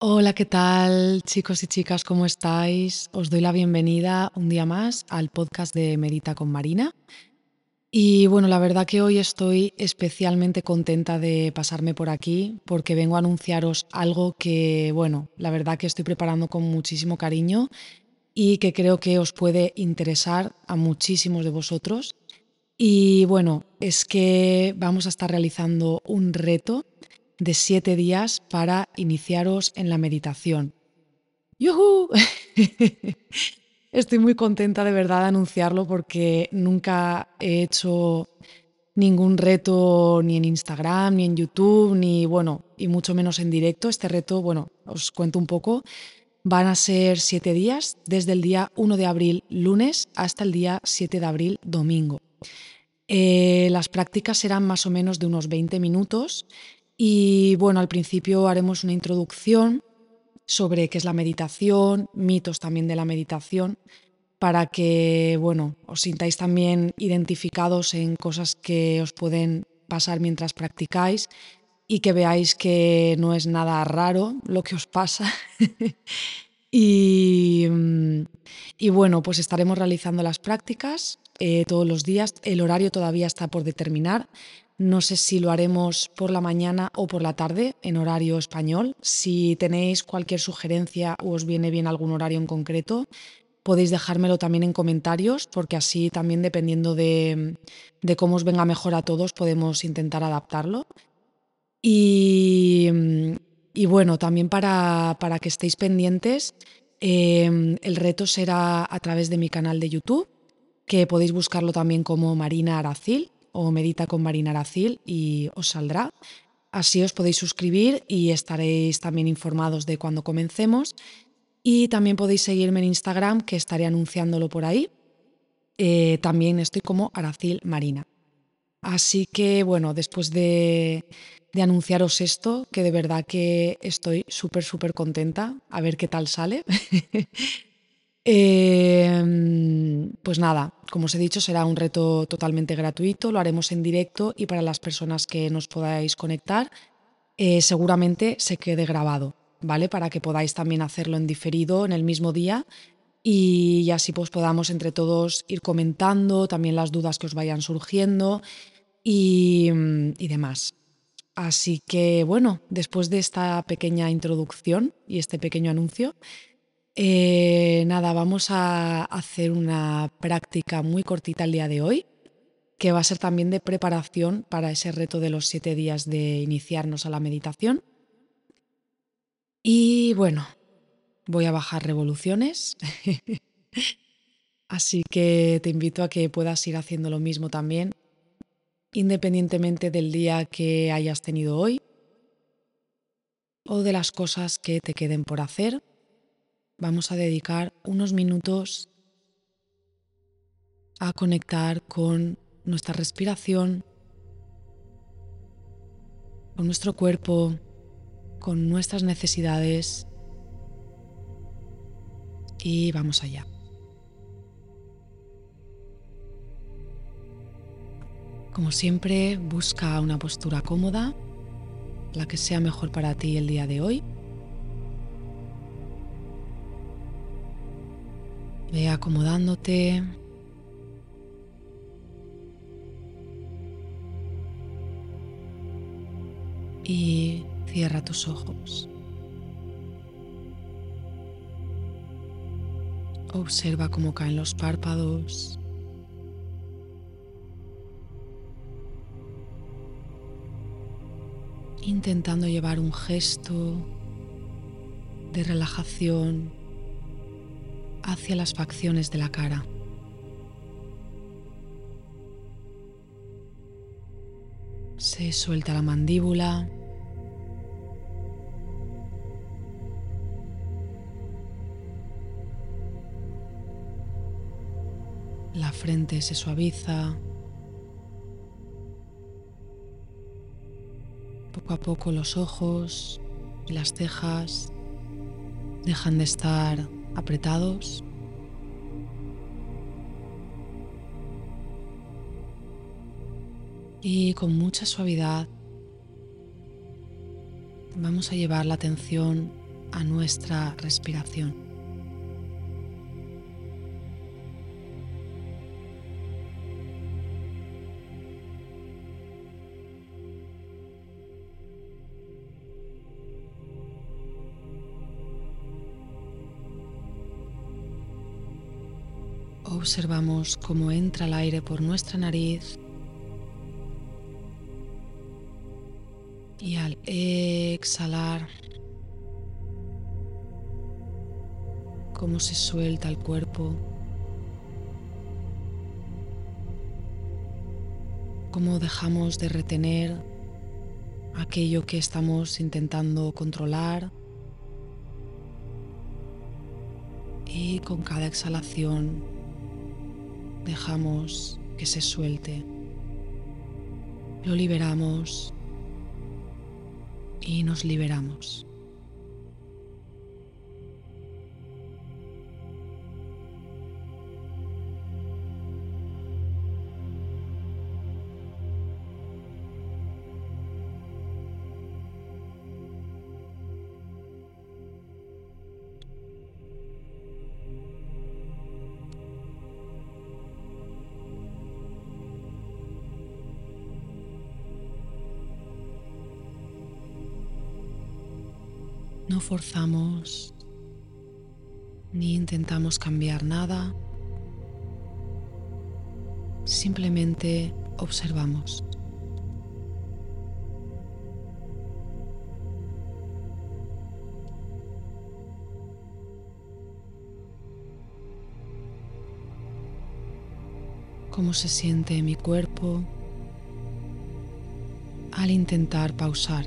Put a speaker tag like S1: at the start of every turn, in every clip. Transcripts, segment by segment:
S1: Hola, ¿qué tal chicos y chicas? ¿Cómo estáis? Os doy la bienvenida un día más al podcast de Medita con Marina. Y bueno, la verdad que hoy estoy especialmente contenta de pasarme por aquí porque vengo a anunciaros algo que, bueno, la verdad que estoy preparando con muchísimo cariño y que creo que os puede interesar a muchísimos de vosotros. Y bueno, es que vamos a estar realizando un reto de siete días para iniciaros en la meditación. ¡Yuhu! Estoy muy contenta de verdad de anunciarlo porque nunca he hecho ningún reto ni en Instagram, ni en YouTube, ni bueno, y mucho menos en directo. Este reto, bueno, os cuento un poco. Van a ser siete días, desde el día 1 de abril, lunes, hasta el día 7 de abril, domingo. Eh, las prácticas serán más o menos de unos 20 minutos y bueno, al principio haremos una introducción sobre qué es la meditación, mitos también de la meditación, para que, bueno, os sintáis también identificados en cosas que os pueden pasar mientras practicáis y que veáis que no es nada raro lo que os pasa. y, y, bueno, pues estaremos realizando las prácticas eh, todos los días. El horario todavía está por determinar. No sé si lo haremos por la mañana o por la tarde en horario español. Si tenéis cualquier sugerencia o os viene bien algún horario en concreto, podéis dejármelo también en comentarios, porque así también dependiendo de, cómo os venga mejor a todos, podemos intentar adaptarlo. Y, bueno, también para, que estéis pendientes, em, el reto será a través de mi canal de YouTube, que podéis buscarlo también como Marina Aracil o Medita con Marina Aracil y os saldrá. Así os podéis suscribir y estaréis también informados de cuando comencemos. Y también podéis seguirme en Instagram, que estaré anunciándolo por ahí. Eh, también estoy como Aracil Marina. Así que bueno, después de, de anunciaros esto, que de verdad que estoy súper, súper contenta, a ver qué tal sale. Em, pues nada, como os he dicho, será un reto totalmente gratuito, lo haremos en directo y para las personas que nos podáis conectar, eh, seguramente se quede grabado, ¿vale? Para que podáis también hacerlo en diferido en el mismo día y así pues podamos entre todos ir comentando también las dudas que os vayan surgiendo y, y demás. Así que bueno, después de esta pequeña introducción y este pequeño anuncio, eh, nada, vamos a hacer una práctica muy cortita el día de hoy, que va a ser también de preparación para ese reto de los siete días de iniciarnos a la meditación. Y bueno, voy a bajar revoluciones. Así que te invito a que puedas ir haciendo lo mismo también, independientemente del día que hayas tenido hoy o de las cosas que te queden por hacer vamos a dedicar unos minutos a conectar con nuestra respiración, con nuestro cuerpo, con nuestras necesidades y vamos allá. Como siempre, busca una postura cómoda, la que sea mejor para ti el día de hoy. Ve acomodándote. Y cierra tus ojos. Observa cómo caen los párpados. Intentando llevar un gesto de relajación hacia las facciones de la cara. Se suelta la mandíbula. La frente se suaviza. Poco a poco los ojos y las cejas dejan de estar apretados. Y con mucha suavidad vamos a llevar la atención a nuestra respiración. Observamos cómo entra el aire por nuestra nariz y al exhalar cómo se suelta el cuerpo, cómo dejamos de retener aquello que estamos intentando controlar y con cada exhalación dejamos que se suelte, lo liberamos y nos liberamos. No forzamos ni intentamos cambiar nada. Simplemente observamos. cómo se siente mi cuerpo al intentar pausar.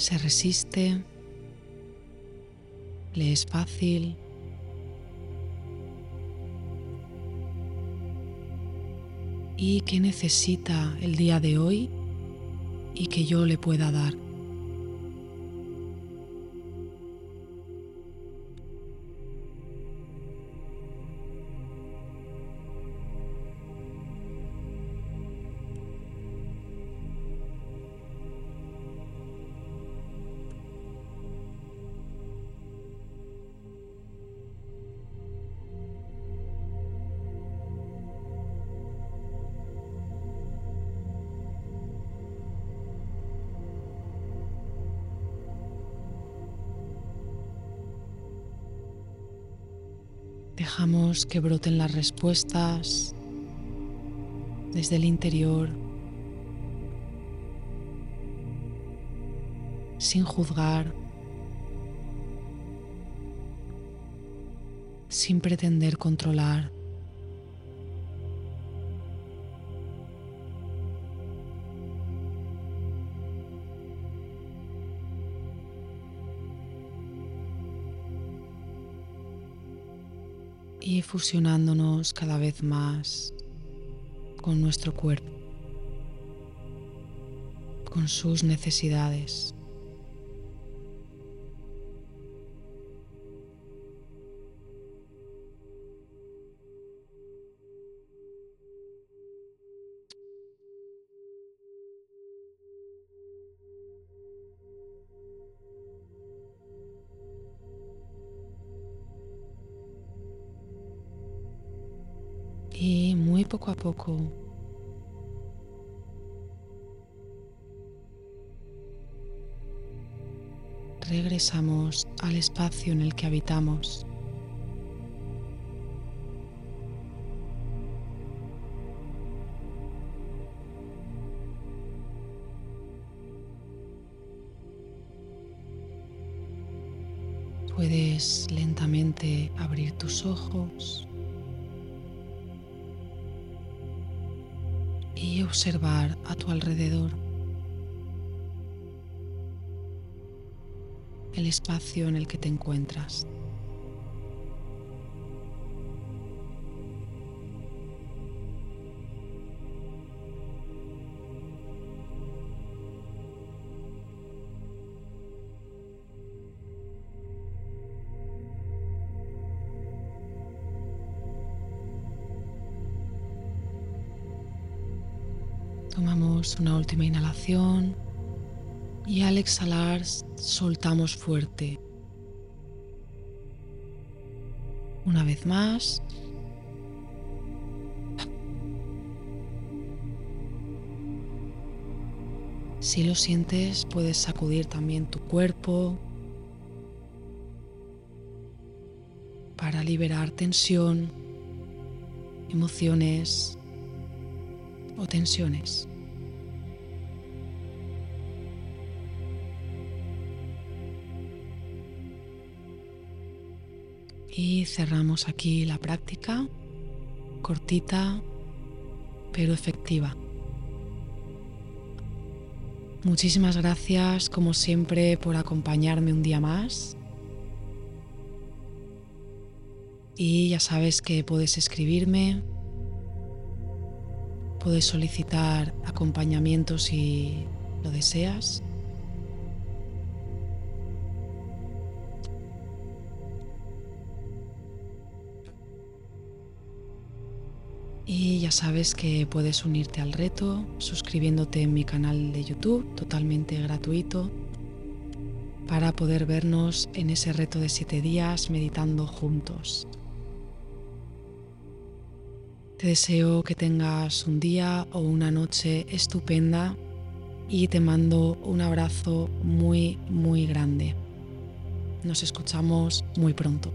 S1: Se resiste, le es fácil. y qué necesita el día de hoy y que yo le pueda dar. Dejamos que broten las respuestas desde el interior, sin juzgar, sin pretender controlar. Y fusionándonos cada vez más con nuestro cuerpo, con sus necesidades. Y muy poco a poco regresamos al espacio en el que habitamos. Puedes lentamente abrir tus ojos. Observar a tu alrededor el espacio en el que te encuentras. Tomamos una última inhalación Y al exhalar soltamos fuerte. Una vez más. Si lo sientes, puedes sacudir también tu cuerpo para liberar tensión, emociones o tensiones. Y cerramos aquí la práctica, cortita pero efectiva. Muchísimas gracias como siempre por acompañarme un día más. Y ya sabes que puedes escribirme, puedes solicitar acompañamiento si lo deseas. Y ya sabes que puedes unirte al reto suscribiéndote en mi canal de YouTube, totalmente gratuito, para poder vernos en ese reto de siete días meditando juntos. Te deseo que tengas un día o una noche estupenda y te mando un abrazo muy, muy grande. Nos escuchamos muy pronto.